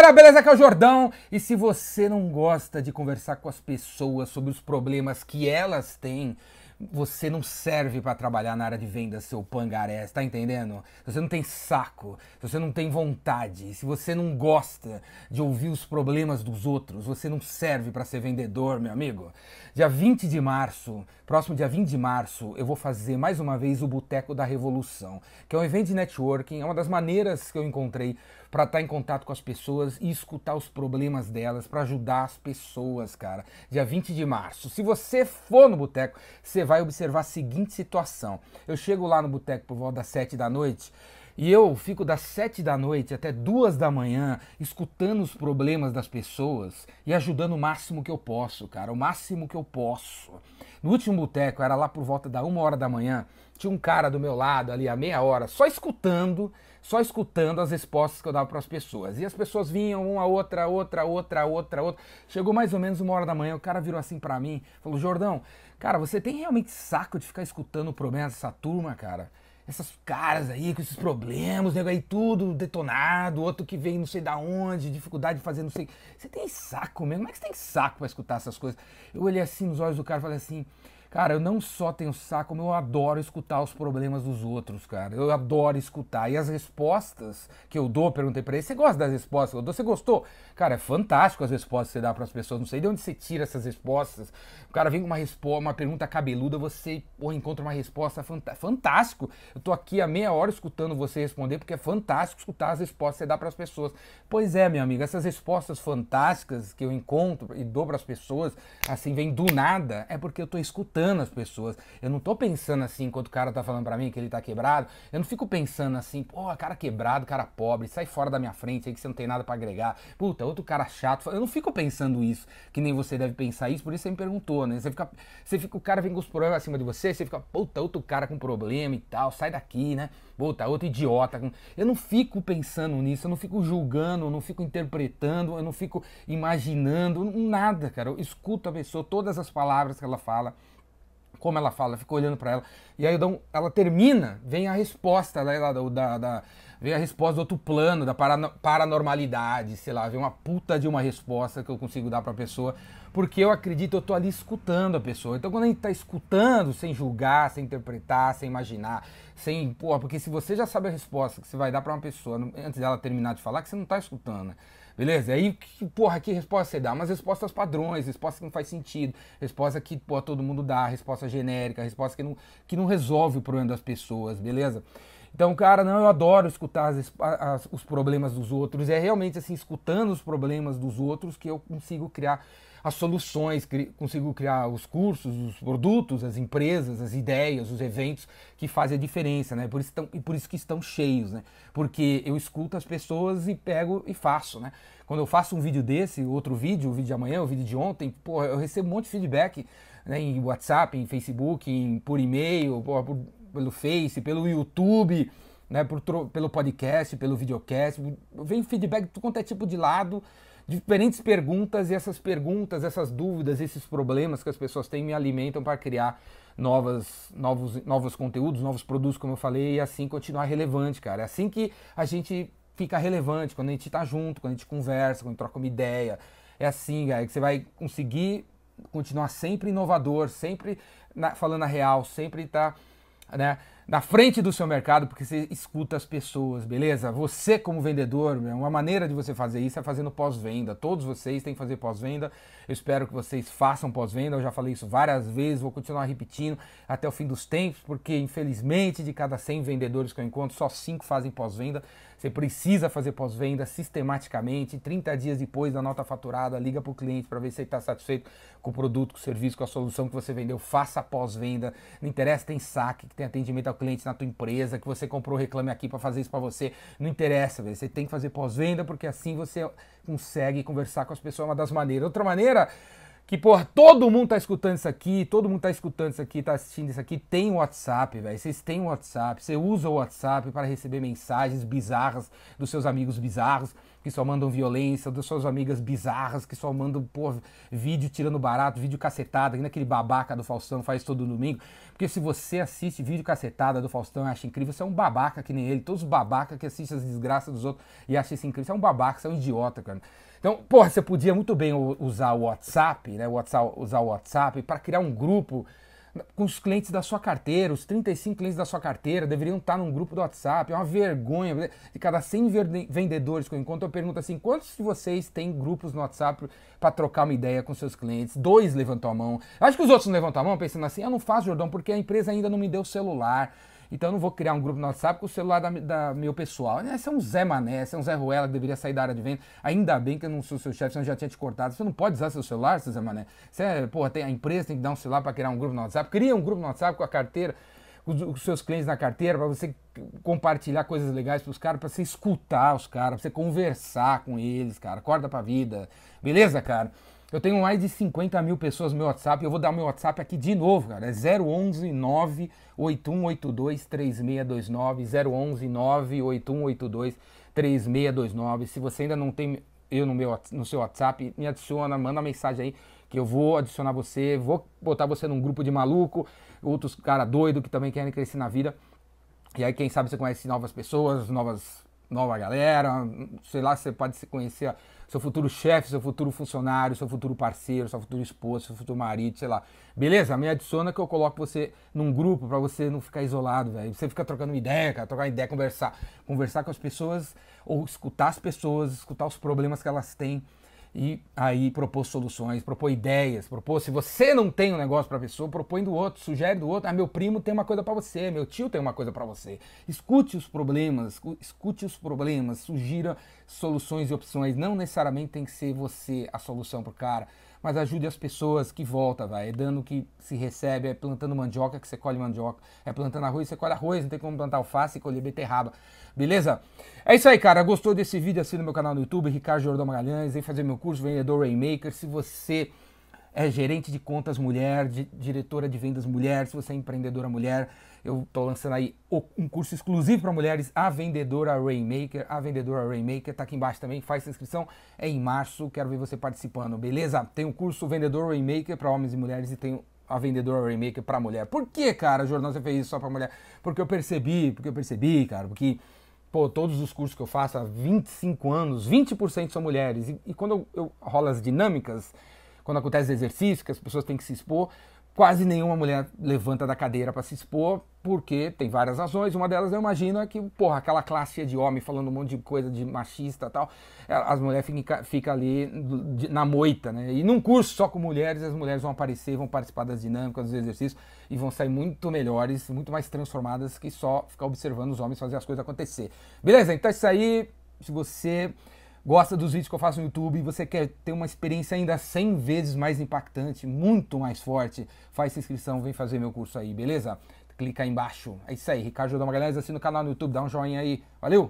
galera, beleza? Aqui é o Jordão. E se você não gosta de conversar com as pessoas sobre os problemas que elas têm, você não serve para trabalhar na área de vendas, seu pangaré, tá entendendo? Se você não tem saco, se você não tem vontade, se você não gosta de ouvir os problemas dos outros, você não serve para ser vendedor, meu amigo. Dia 20 de março, próximo dia 20 de março, eu vou fazer mais uma vez o Boteco da Revolução, que é um evento de networking, é uma das maneiras que eu encontrei para estar tá em contato com as pessoas e escutar os problemas delas, para ajudar as pessoas, cara. Dia 20 de março. Se você for no boteco, você vai observar a seguinte situação. Eu chego lá no boteco por volta das 7 da noite, e eu fico das sete da noite até duas da manhã escutando os problemas das pessoas e ajudando o máximo que eu posso, cara, o máximo que eu posso. No último boteco, era lá por volta da uma hora da manhã, tinha um cara do meu lado ali a meia hora, só escutando, só escutando as respostas que eu dava para as pessoas. E as pessoas vinham uma outra, outra, outra, outra, outra. Chegou mais ou menos uma hora da manhã, o cara virou assim para mim, falou: "Jordão, cara, você tem realmente saco de ficar escutando o problema dessa turma, cara?" essas caras aí com esses problemas, nego aí tudo detonado, outro que vem não sei da onde, dificuldade de fazer não sei. Você tem saco mesmo? Como é que você tem saco para escutar essas coisas? Eu olhei assim nos olhos do cara e falei assim: Cara, eu não só tenho saco, como eu adoro escutar os problemas dos outros, cara. Eu adoro escutar. E as respostas que eu dou, perguntei pra ele, você gosta das respostas que eu dou? Você gostou? Cara, é fantástico as respostas que você dá para as pessoas. Não sei de onde você tira essas respostas. O cara vem com uma resposta, uma pergunta cabeluda, você ou encontra uma resposta fantástico. Eu tô aqui há meia hora escutando você responder, porque é fantástico escutar as respostas que você dá para as pessoas. Pois é, meu amigo, essas respostas fantásticas que eu encontro e dou para as pessoas, assim, vem do nada, é porque eu tô escutando escutando as pessoas. Eu não tô pensando assim, enquanto o cara tá falando para mim que ele tá quebrado, eu não fico pensando assim, pô, cara quebrado, cara pobre, sai fora da minha frente aí que você não tem nada para agregar. Puta, outro cara chato. Eu não fico pensando isso, que nem você deve pensar isso, por isso você me perguntou, né? Você fica, você fica o cara vem com os problemas acima de você, você fica, puta, outro cara com problema e tal, sai daqui, né? Puta, outro idiota. Eu não fico pensando nisso, eu não fico julgando, eu não fico interpretando, eu não fico imaginando, nada, cara. Eu escuto a pessoa, todas as palavras que ela fala como ela fala, fica olhando para ela. E aí ela termina, vem a resposta né, da, da, da, vem a resposta do outro plano, da paranormalidade, sei lá, vem uma puta de uma resposta que eu consigo dar para a pessoa, porque eu acredito, eu tô ali escutando a pessoa. Então quando a gente tá escutando, sem julgar, sem interpretar, sem imaginar, sem, porque se você já sabe a resposta que você vai dar para uma pessoa antes dela terminar de falar, que você não tá escutando, né? Beleza? Aí, que, porra, que resposta você dá? Umas respostas padrões, resposta que não faz sentido, resposta que porra, todo mundo dá, resposta genérica, resposta que não, que não resolve o problema das pessoas, beleza? Então, cara, não, eu adoro escutar as, as, os problemas dos outros. É realmente assim, escutando os problemas dos outros que eu consigo criar as soluções, cri, consigo criar os cursos, os produtos, as empresas, as ideias, os eventos que fazem a diferença, né? Por isso tão, e por isso que estão cheios, né? Porque eu escuto as pessoas e pego e faço, né? Quando eu faço um vídeo desse, outro vídeo, o vídeo de amanhã, o vídeo de ontem, pô, eu recebo um monte de feedback né, em WhatsApp, em Facebook, em, por e-mail, pelo Face, pelo YouTube, né, por, pelo podcast, pelo videocast. Vem feedback de quanto é tipo de lado diferentes perguntas e essas perguntas, essas dúvidas, esses problemas que as pessoas têm me alimentam para criar novas, novos, novos conteúdos, novos produtos, como eu falei, e assim continuar relevante, cara. É assim que a gente fica relevante, quando a gente está junto, quando a gente conversa, quando troca uma ideia. É assim, cara, que você vai conseguir continuar sempre inovador, sempre na, falando a real, sempre tá, né, na frente do seu mercado, porque você escuta as pessoas, beleza? Você como vendedor, uma maneira de você fazer isso é fazendo pós-venda. Todos vocês têm que fazer pós-venda. Eu espero que vocês façam pós-venda. Eu já falei isso várias vezes, vou continuar repetindo até o fim dos tempos, porque infelizmente de cada 100 vendedores que eu encontro, só 5 fazem pós-venda. Você precisa fazer pós-venda sistematicamente. 30 dias depois da nota faturada, liga para o cliente para ver se ele está satisfeito com o produto, com o serviço, com a solução que você vendeu. Faça pós-venda. Não interessa, tem saque, que tem atendimento ao cliente na tua empresa, que você comprou reclame aqui para fazer isso para você. Não interessa, você tem que fazer pós-venda porque assim você consegue conversar com as pessoas uma das maneiras. Outra maneira que, porra, todo mundo tá escutando isso aqui, todo mundo tá escutando isso aqui, tá assistindo isso aqui, tem WhatsApp, velho. Vocês têm WhatsApp, você usa o WhatsApp para receber mensagens bizarras dos seus amigos bizarros. Que só mandam violência, das suas amigas bizarras que só mandam, pô, vídeo tirando barato, vídeo cacetada, que naquele babaca do Faustão faz todo domingo. Porque se você assiste vídeo cacetada do Faustão e acha incrível, você é um babaca que nem ele. Todos os babacas que assistem as desgraças dos outros e acham isso incrível, você é um babaca, você é um idiota, cara. Então, porra, você podia muito bem usar o WhatsApp, né? usar o WhatsApp para criar um grupo com os clientes da sua carteira, os 35 clientes da sua carteira deveriam estar num grupo do WhatsApp. É uma vergonha. De cada 100 vendedores que eu encontro, eu pergunto assim: quantos de vocês têm grupos no WhatsApp para trocar uma ideia com seus clientes? Dois levantou a mão. Acho que os outros não levantam a mão pensando assim: eu não faço, Jordão, porque a empresa ainda não me deu celular. Então eu não vou criar um grupo no WhatsApp com o celular da, da meu pessoal. Esse é um Zé Mané, esse é um Zé Ruela que deveria sair da área de venda. Ainda bem que eu não sou seu chefe, senão já tinha te cortado. Você não pode usar seu celular, seu Zé Mané. Você é, porra, tem, a empresa tem que dar um celular para criar um grupo no WhatsApp. Cria um grupo no WhatsApp com a carteira, os, seus clientes na carteira, para você compartilhar coisas legais para os caras, para você escutar os caras, para você conversar com eles, cara. Acorda pra vida. Beleza, cara? Eu tenho mais de 50 mil pessoas no meu WhatsApp. Eu vou dar meu WhatsApp aqui de novo, cara. É 011 98182 3629. 011 98182 3629. Se você ainda não tem eu no, meu, no seu WhatsApp, me adiciona, manda mensagem aí que eu vou adicionar você, vou botar você num grupo de maluco, outros cara doido que também querem crescer na vida. E aí, quem sabe você conhece novas pessoas, novas, nova galera, sei lá, você pode se conhecer seu futuro chefe, seu futuro funcionário, seu futuro parceiro, seu futuro esposo, seu futuro marido, sei lá. Beleza? Me adiciona que eu coloco você num grupo para você não ficar isolado, velho. Você fica trocando ideia, cara, trocar ideia, conversar, conversar com as pessoas ou escutar as pessoas, escutar os problemas que elas têm e aí propor soluções, propor ideias, propor. Se você não tem um negócio para a pessoa, propõe do outro, sugere do outro. Ah, meu primo tem uma coisa para você, meu tio tem uma coisa para você. Escute os problemas, escute os problemas, sugira soluções e opções. Não necessariamente tem que ser você a solução pro cara mas ajude as pessoas que volta, vai. É dando que se recebe, é plantando mandioca que você colhe mandioca, é plantando arroz que você colhe arroz, não tem como plantar alface e colher beterraba. Beleza? É isso aí, cara. Gostou desse vídeo? Assina meu canal no YouTube, Ricardo Jordão Magalhães, vem fazer meu curso Vendedor Rainmaker. Se você é gerente de contas mulher, de, diretora de vendas mulher, se você é empreendedora mulher, eu estou lançando aí um curso exclusivo para mulheres, a vendedora Rainmaker, a vendedora Rainmaker, tá aqui embaixo também, faz inscrição, é em março, quero ver você participando, beleza? Tem o curso Vendedor Rainmaker para homens e mulheres e tem a vendedora Rainmaker para mulher. Por que, cara, jornal você fez isso só para mulher? Porque eu percebi, porque eu percebi, cara, porque pô, todos os cursos que eu faço há 25 anos, 20% são mulheres. E, e quando eu, eu rolo as dinâmicas, quando acontece exercício, que as pessoas têm que se expor, quase nenhuma mulher levanta da cadeira para se expor, porque tem várias razões. Uma delas eu imagino é que, porra, aquela classe de homem falando um monte de coisa de machista e tal, é, as mulheres ficam fica ali na moita, né? E num curso só com mulheres, as mulheres vão aparecer, vão participar das dinâmicas, dos exercícios e vão sair muito melhores, muito mais transformadas que só ficar observando os homens fazer as coisas acontecer. Beleza? Então é isso aí. Se você gosta dos vídeos que eu faço no YouTube e você quer ter uma experiência ainda 100 vezes mais impactante, muito mais forte, faz inscrição, vem fazer meu curso aí, beleza? Clica aí embaixo. É isso aí, Ricardo Magalhães, assina o canal no YouTube, dá um joinha aí. Valeu!